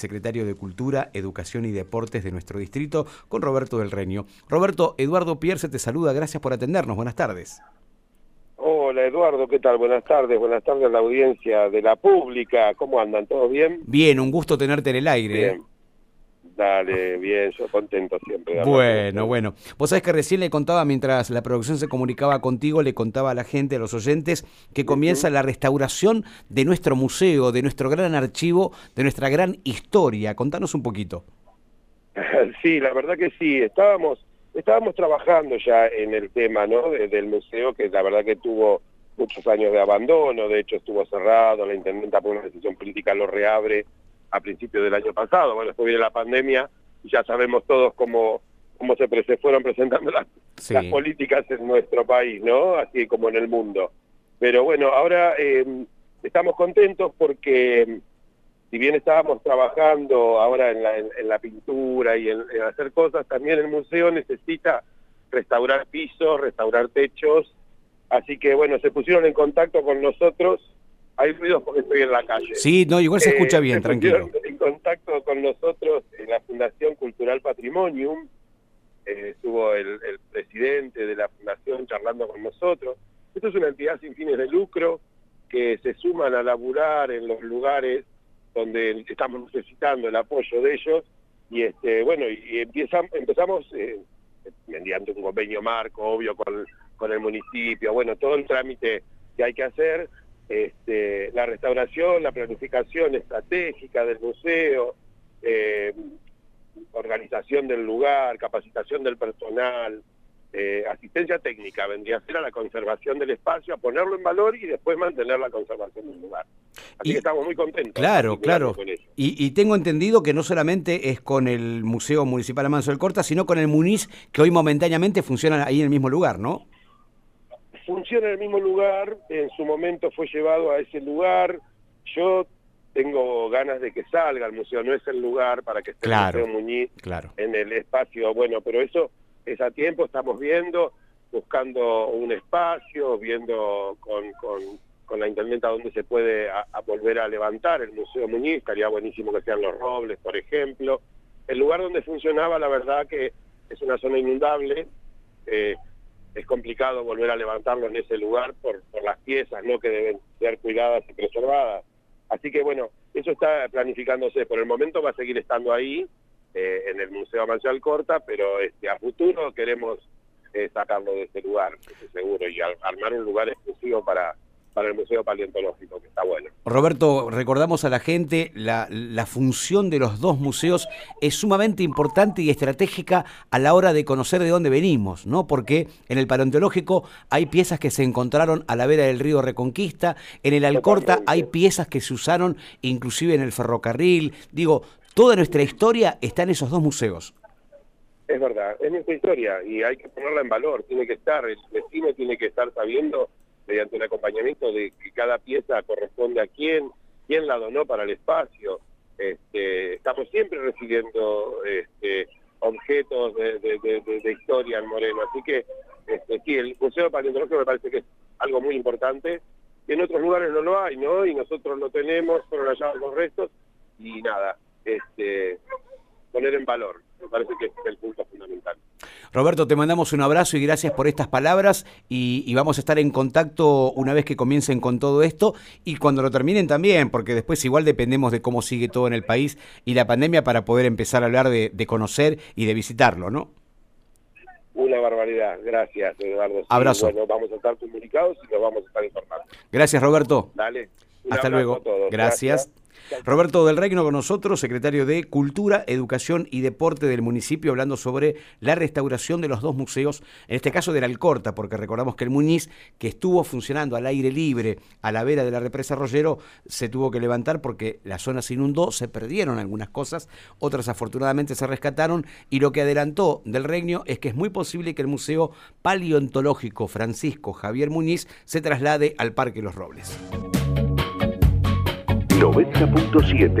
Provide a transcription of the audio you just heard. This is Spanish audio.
secretario de Cultura, Educación y Deportes de nuestro distrito, con Roberto del Reño. Roberto, Eduardo Pierce te saluda, gracias por atendernos, buenas tardes. Hola Eduardo, ¿qué tal? Buenas tardes, buenas tardes a la audiencia de la pública, ¿cómo andan? ¿Todo bien? Bien, un gusto tenerte en el aire. ¿eh? Bien. Dale, bien, yo contento siempre. Bueno, bueno. Vos sabés que recién le contaba, mientras la producción se comunicaba contigo, le contaba a la gente, a los oyentes, que comienza la restauración de nuestro museo, de nuestro gran archivo, de nuestra gran historia. Contanos un poquito. Sí, la verdad que sí. Estábamos, estábamos trabajando ya en el tema ¿no? del museo, que la verdad que tuvo muchos años de abandono, de hecho estuvo cerrado, la intendenta por una decisión política lo reabre a principios del año pasado. Bueno, después viene la pandemia y ya sabemos todos cómo, cómo se, se fueron presentando las, políticas en nuestro país, ¿no? Así como en el mundo. Pero bueno, ahora eh, estamos contentos porque si bien estábamos trabajando ahora en la, en, la pintura y en, hacer cosas, también el museo necesita restaurar pisos, restaurar techos, así que bueno, se pusieron en contacto con nosotros hay ruidos porque estoy en la calle. Sí, no, igual se escucha eh, bien, tranquilo. En contacto con nosotros en la Fundación Cultural Patrimonium, eh, estuvo el, presidente de la fundación charlando con nosotros. Esto es una entidad sin fines de lucro que se suman a laburar en los lugares donde estamos necesitando el apoyo de ellos y este bueno y empiezan, empezamos eh, mediante un convenio marco obvio con, con el municipio bueno todo el trámite que hay que hacer este, la restauración, la planificación estratégica del museo, eh, organización del lugar, capacitación del personal, eh, asistencia técnica, vendría a ser a la conservación del espacio, a ponerlo en valor y después mantener la conservación del lugar. Así que estamos muy contentos. Claro, claro. Y, y, tengo entendido que no solamente es con el Museo Municipal Amanso del Corta, sino con el Muniz, que hoy momentáneamente funciona ahí en el mismo lugar, ¿no? Funciona en el mismo lugar, en su momento fue llevado a ese lugar, yo tengo ganas de que salga al museo, no es el lugar para que esté el Museo Muñiz en el espacio, bueno, pero eso es a tiempo, estamos viendo, buscando un espacio, viendo con, con, con la intendenta dónde se puede a, volver a levantar el Museo Muñiz, estaría buenísimo que sean los Robles, por ejemplo. El lugar donde funcionaba, la verdad que es una zona inundable, eh, es complicado volver a levantarlo en ese lugar por, las piezas no que deben ser cuidadas y preservadas. Así que bueno, eso está planificándose. Por el momento va a seguir estando ahí, eh, en el Museo Marcial Corta, pero este, a futuro queremos eh, sacarlo de ese lugar, seguro, y armar un lugar exclusivo para, para el Museo Paleontológico, que está bueno. Roberto, recordamos a la gente, la, la, función de los dos museos es sumamente importante y estratégica a la hora de conocer de dónde venimos, ¿no? Porque en el Paleontológico hay piezas que se encontraron a la vera del río Reconquista, en el Alcorta hay piezas que se usaron inclusive en el ferrocarril, digo, toda nuestra historia está en esos dos museos. Es verdad, es nuestra historia y hay que ponerla en valor, tiene que estar, el vecino tiene que estar sabiendo mediante un acompañamiento de que cada pieza corresponde a quién, quién la donó para el espacio. Este, estamos siempre recibiendo este, objetos de, historia en Moreno, así que este, sí, el Museo Paleontológico me parece que es algo muy importante, que en otros lugares no lo hay, ¿no? Y nosotros lo tenemos, fueron hallados los restos, y nada, este, poner en valor, me parece que es el punto fundamental. Roberto, te mandamos un abrazo y gracias por estas palabras y, vamos a estar en contacto una vez que comiencen con todo esto y cuando lo terminen también, porque después igual dependemos de cómo sigue todo en el país y la pandemia para poder empezar a hablar de, conocer y de visitarlo, ¿no? Una barbaridad, gracias Eduardo. Abrazo. Bueno, vamos a estar comunicados y los vamos a estar informando. Gracias Roberto. Dale. Hasta luego. Gracias. Roberto del Reino con nosotros, secretario de Cultura, Educación y Deporte del municipio, hablando sobre la restauración de los dos museos, en este caso del Alcorta, porque recordamos que el Muñiz, que estuvo funcionando al aire libre a la vera de la represa Rollero, se tuvo que levantar porque la zona se inundó, se perdieron algunas cosas, otras afortunadamente se rescataron, y lo que adelantó del Reino es que es muy posible que el Museo Paleontológico Francisco Javier Muñiz se traslade al Parque Los Robles. 90.7